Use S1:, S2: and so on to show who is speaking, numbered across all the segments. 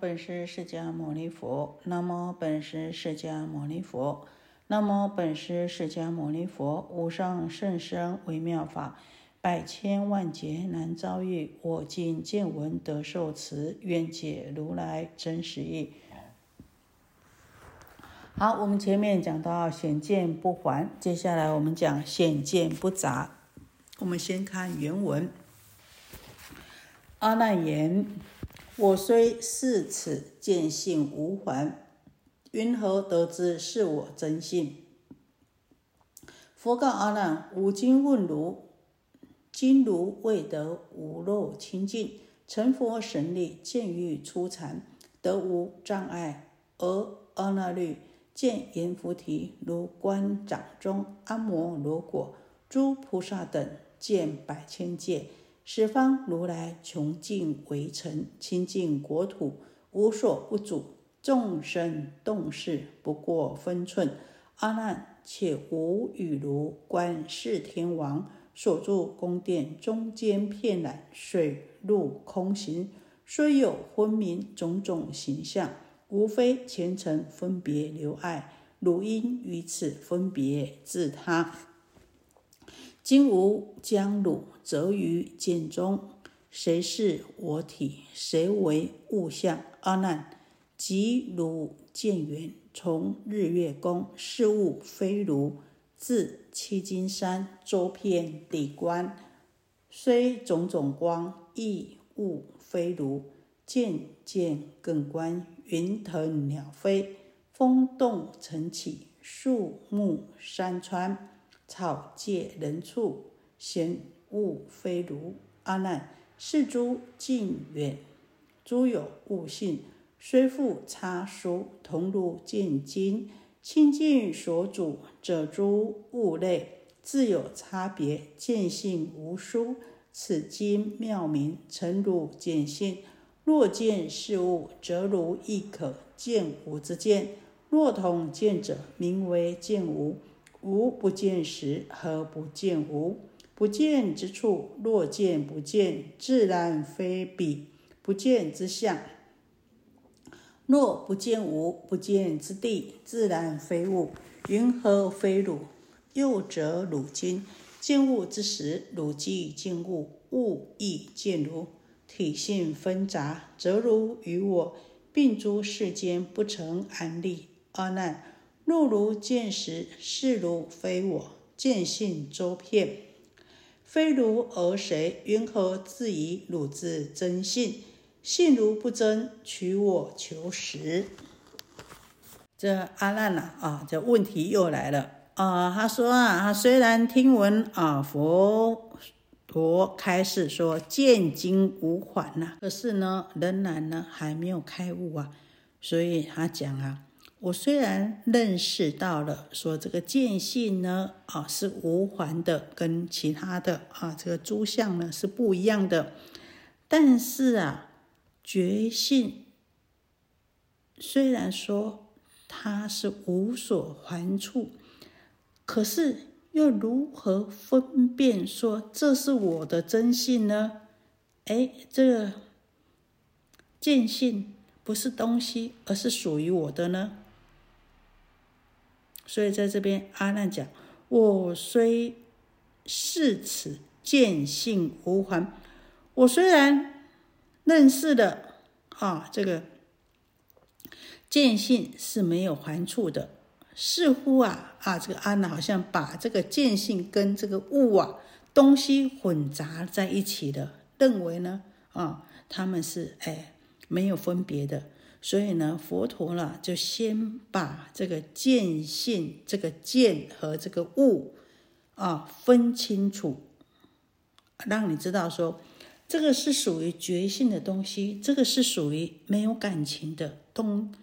S1: 本师释迦牟尼佛。南无本师释迦牟尼佛。南无本师释迦牟尼佛。无上甚深微妙法，百千万劫难遭遇。我今见闻得受持，愿解如来真实义。好，我们前面讲到显见不还，接下来我们讲显见不杂。我们先看原文。阿难言。我虽是此见性无还，云何得知是我真性？佛告阿难：吾今问汝，今如未得无漏清净，成佛神力，见欲初禅，得无障碍。而阿那律见阎浮提如观掌中阿摩罗果，诸菩萨等见百千界。十方如来穷尽围城，清净国土，无所不主。众生动事，不过分寸。阿难，且无与如观世天王所住宫殿中间片染水陆空行，虽有昏明种种形象，无非前尘分别留爱，汝因于此分别自他。今吾将汝择于剑中，谁是我体？谁为物象？阿难，即汝见缘，从日月宫，事物非汝；自七金山周遍地观，虽种种光，亦物非汝。渐渐更观，云腾鸟飞，风动尘起，树木山川。草芥人畜，贤物非如。阿难，是诸近远，诸有物性，虽复差殊，同如见经。清净所主者，诸物类自有差别，见性无殊。此经妙名，诚如见性。若见事物，则如亦可见无之见；若同见者，名为见无。无不见时，何不见无？不见之处，若见不见，自然非彼不见之相。若不见无不见之地，自然非物。云何非汝？又则汝今见物之时，汝即见物，物亦见汝。体性纷杂，则如与我，并诸世间不成安立。阿难。若如见时，是如非我；见性周遍，非如而谁？云何自以汝之真性？性如不真，取我求实。这阿难呐啊，这问题又来了啊！他说啊，他虽然听闻啊佛陀开示说见经无还呐，可是呢，仍然呢还没有开悟啊，所以他讲啊。我虽然认识到了，说这个见性呢，啊是无还的，跟其他的啊这个诸相呢是不一样的，但是啊，觉性虽然说它是无所还处，可是又如何分辨说这是我的真性呢？哎，这个见性不是东西，而是属于我的呢？所以在这边，阿难讲：“我虽是此见性无还，我虽然认识的啊，这个见性是没有还处的，似乎啊啊，这个阿难好像把这个见性跟这个物啊东西混杂在一起的，认为呢啊，他们是哎没有分别的。”所以呢，佛陀呢就先把这个见性、这个见和这个物啊分清楚，让你知道说，这个是属于觉性的东西，这个是属于没有感情的东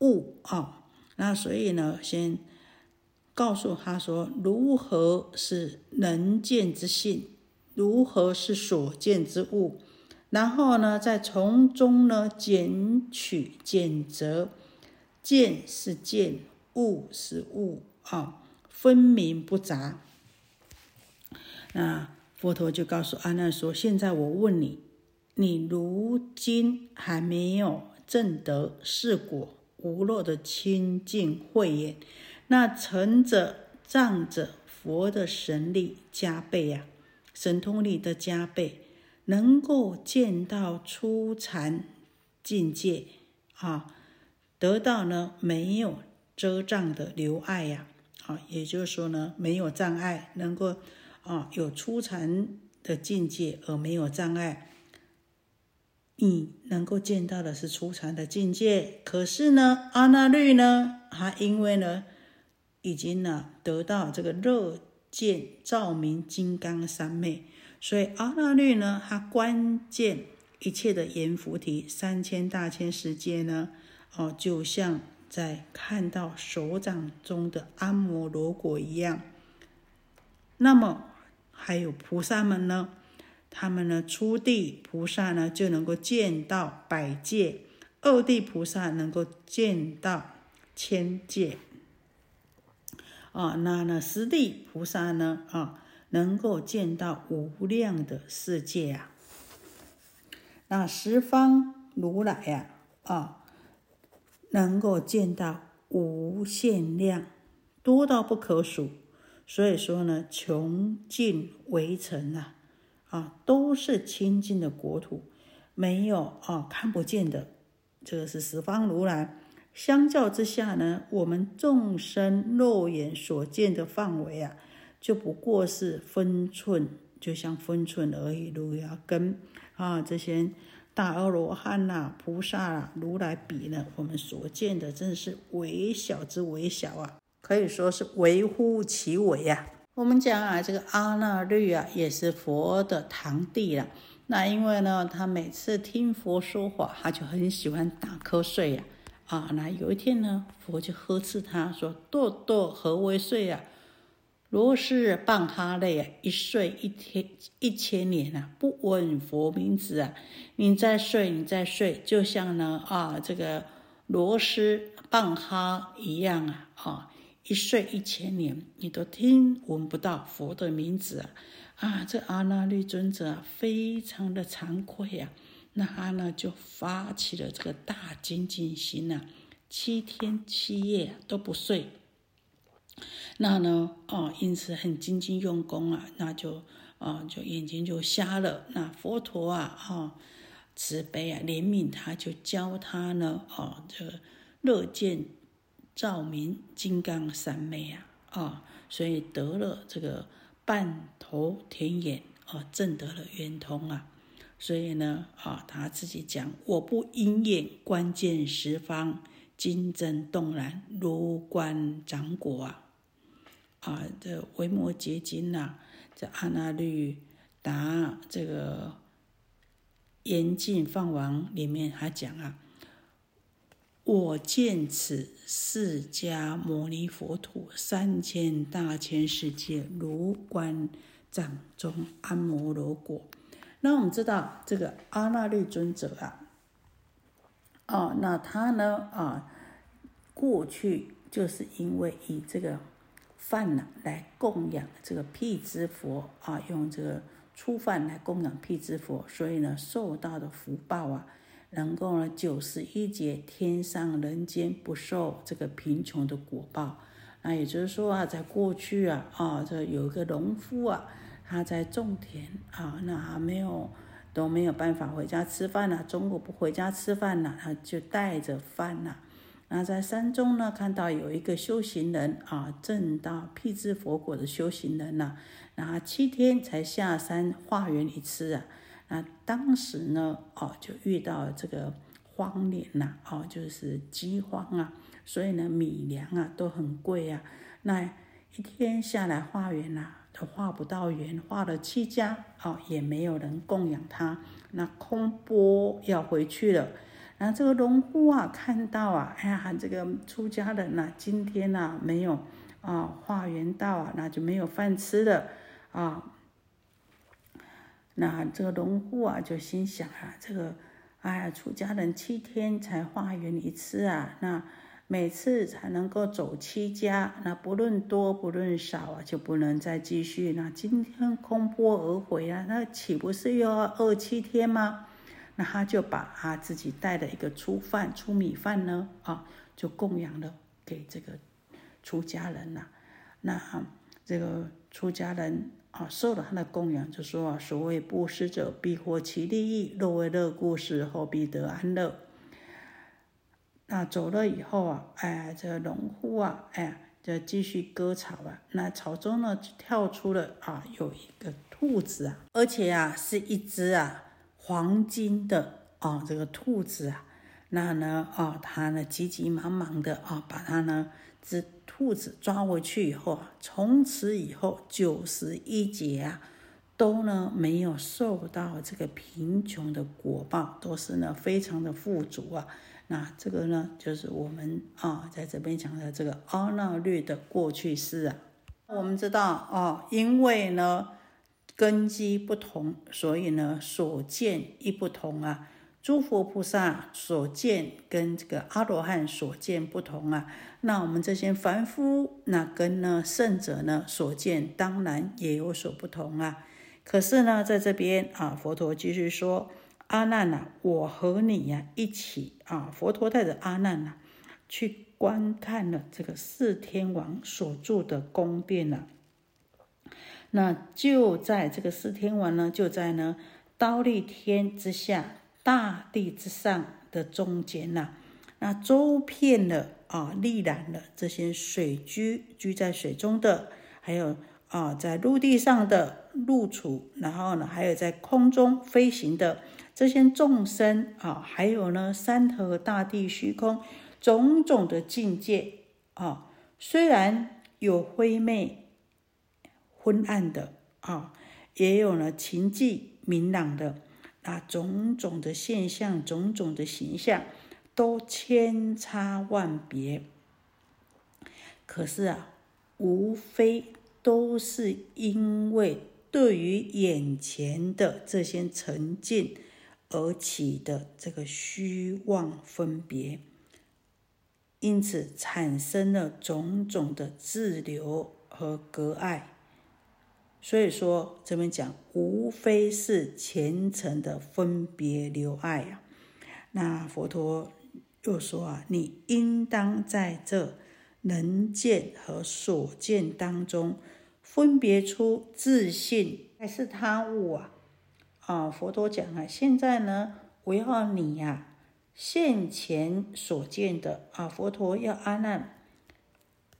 S1: 物啊。那所以呢，先告诉他说，如何是能见之性，如何是所见之物。然后呢，再从中呢减取、减则，见是见，物是物啊，分明不杂。那佛陀就告诉阿难说：“现在我问你，你如今还没有证得是果无漏的清净慧眼，那成者仗着佛的神力加倍呀，神通力的加倍，能够见到初禅境界啊，得到呢没有遮障的留爱呀，啊，也就是说呢没有障碍，能够啊有初禅的境界而没有障碍。你能够见到的是初禅的境界，可是呢，阿那律呢，他因为呢，已经呢得到这个热见照明金刚三昧，所以阿那律呢，他关键一切的阎浮提三千大千世界呢，哦，就像在看到手掌中的阿摩罗果一样。那么还有菩萨们呢？他们呢，初地菩萨呢就能够见到百界，二地菩萨能够见到千界，啊，那呢十地菩萨呢啊能够见到无量的世界啊，那十方如来呀啊能够见到无限量，多到不可数，所以说呢，穷尽围城啊。啊，都是清净的国土，没有啊看不见的，这个是十方如来。相较之下呢，我们众生肉眼所见的范围啊，就不过是分寸，就像分寸而已。如要跟啊这些大阿罗汉呐、菩萨啊、如来比呢，我们所见的真是微小之微小啊，可以说是微乎其微呀。我们讲啊，这个阿那律啊，也是佛的堂弟了。那因为呢，他每次听佛说法，他就很喜欢打瞌睡呀。啊，那有一天呢，佛就呵斥他说：“堕堕何为睡呀？罗是半哈类啊，一睡一天一千年啊，不闻佛名字啊！你在睡，你在睡，就像呢啊，这个罗斯半哈一样啊，啊。”一睡一千年，你都听闻不到佛的名字啊！啊，这阿那律尊者，非常的惭愧呀。那他呢，就发起了这个大精进心呐，七天七夜都不睡。那呢，哦，因此很精进用功啊，那就啊，就眼睛就瞎了。那佛陀啊，哈，慈悲啊，怜悯他，就教他呢，哦，这个乐见。照明金刚三昧啊，啊，所以得了这个半头田眼啊，证得了圆通啊。所以呢，啊，他自己讲：我不因眼观见十方，金针动然，如观掌果啊。啊，这维摩诘经呐，这阿那律达这个严禁放王里面还讲啊。我见此释迦牟尼佛土三千大千世界如观掌中阿摩罗果。那我们知道这个阿那律尊者啊，哦，那他呢啊，过去就是因为以这个饭呢来供养这个辟支佛啊，用这个粗饭来供养辟支佛，所以呢受到的福报啊。能够呢，九十一劫天上人间不受这个贫穷的果报。那也就是说啊，在过去啊，啊，这有一个农夫啊，他在种田啊，那还没有都没有办法回家吃饭了，中午不回家吃饭了，他就带着饭呐。那在山中呢，看到有一个修行人啊，正到辟支佛果的修行人呐，那七天才下山化缘一次啊。那当时呢，哦，就遇到这个荒年呐，哦，就是饥荒啊，所以呢，米粮啊都很贵啊。那一天下来化缘呐，都化不到缘，化了七家，哦，也没有人供养他，那空钵要回去了。那这个农夫啊，看到啊，哎呀，这个出家人呐，今天呐没有啊化缘到啊，那就没有饭吃了啊。那这个农户啊，就心想啊，这个，哎呀，出家人七天才化缘一次啊，那每次才能够走七家，那不论多不论少啊，就不能再继续。那今天空钵而回啊，那岂不是又要饿七天吗？那他就把他自己带的一个粗饭、粗米饭呢，啊，就供养了给这个出家人呐。那这个出家人啊，受了他的供养，就说啊，所谓布施者必获其利益，若为乐故事，后必得安乐。那走了以后啊，哎，这个农户啊，哎。就继续割草啊，那草中呢就跳出了啊，有一个兔子啊，而且啊是一只啊黄金的啊这个兔子啊，那呢啊他呢急急忙忙的啊把它呢这兔子抓回去以后啊，从此以后九十一劫啊都呢没有受到这个贫穷的果报，都是呢非常的富足啊。那这个呢，就是我们啊，在这边讲的这个阿那律的过去式啊。我们知道啊，因为呢根基不同，所以呢所见亦不同啊。诸佛菩萨所见跟这个阿罗汉所见不同啊。那我们这些凡夫，那跟呢圣者呢所见，当然也有所不同啊。可是呢，在这边啊，佛陀继续说。阿难呐，我和你呀一起啊，佛陀带着阿难呐去观看了这个四天王所住的宫殿呐。那就在这个四天王呢，就在呢刀立天之下，大地之上的中间呐。那周遍了啊，历览了这些水居居在水中的，还有啊在陆地上的陆处，然后呢还有在空中飞行的。这些众生啊，还有呢，山河大地、虚空种种的境界啊，虽然有灰昧、昏暗的啊，也有呢情寂明朗的，那种种的现象、种种的形象都千差万别。可是啊，无非都是因为对于眼前的这些沉静。而起的这个虚妄分别，因此产生了种种的滞留和隔碍。所以说，这边讲无非是虔诚的分别留爱啊。那佛陀又说啊，你应当在这能见和所见当中，分别出自信还是他物啊。啊，佛陀讲啊，现在呢，我要你呀，现前所见的啊，佛陀要阿难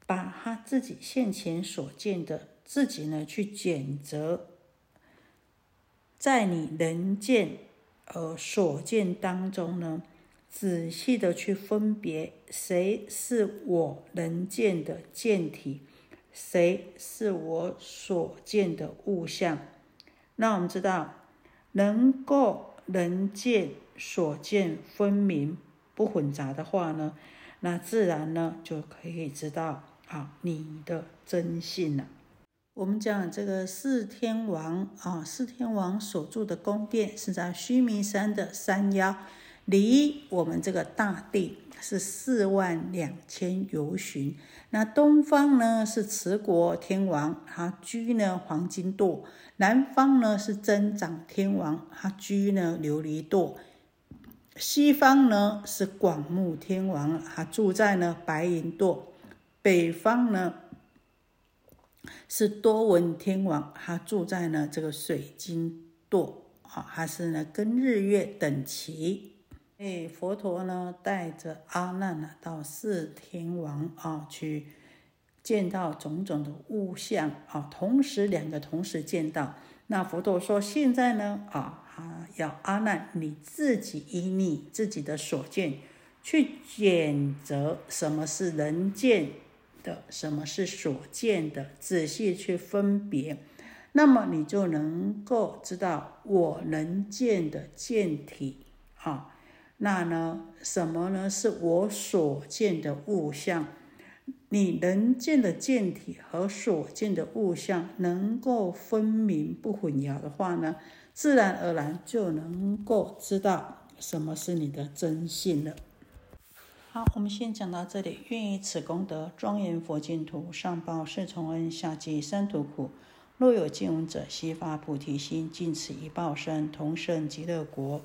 S1: 把他自己现前所见的自己呢，去检择，在你能见呃所见当中呢，仔细的去分别，谁是我能见的见体，谁是我所见的物象。那我们知道。能够能见所见分明不混杂的话呢，那自然呢就可以知道啊你的真性了。我们讲这个四天王啊，四天王所住的宫殿是在须弥山的山腰，离我们这个大地是四万两千由旬。那东方呢是持国天王，他居呢黄金垛；南方呢是增长天王，他居呢琉璃垛；西方呢是广目天王，他住在呢白银垛；北方呢是多闻天王，他住在呢这个水晶垛，啊，他是呢跟日月等齐。哎，佛陀呢带着阿难呢到四天王啊去见到种种的物象啊，同时两个同时见到。那佛陀说：“现在呢啊，要阿难你自己以你自己的所见去选择什么是人见的，什么是所见的，仔细去分别，那么你就能够知道我能见的见体啊。”那呢？什么呢？是我所见的物象。你能见的见体和所见的物象能够分明不混淆的话呢，自然而然就能够知道什么是你的真性了。好，我们先讲到这里。愿以此功德庄严佛净土，上报四重恩，下济三途苦。若有见闻者，悉发菩提心，尽此一报身，同生极乐国。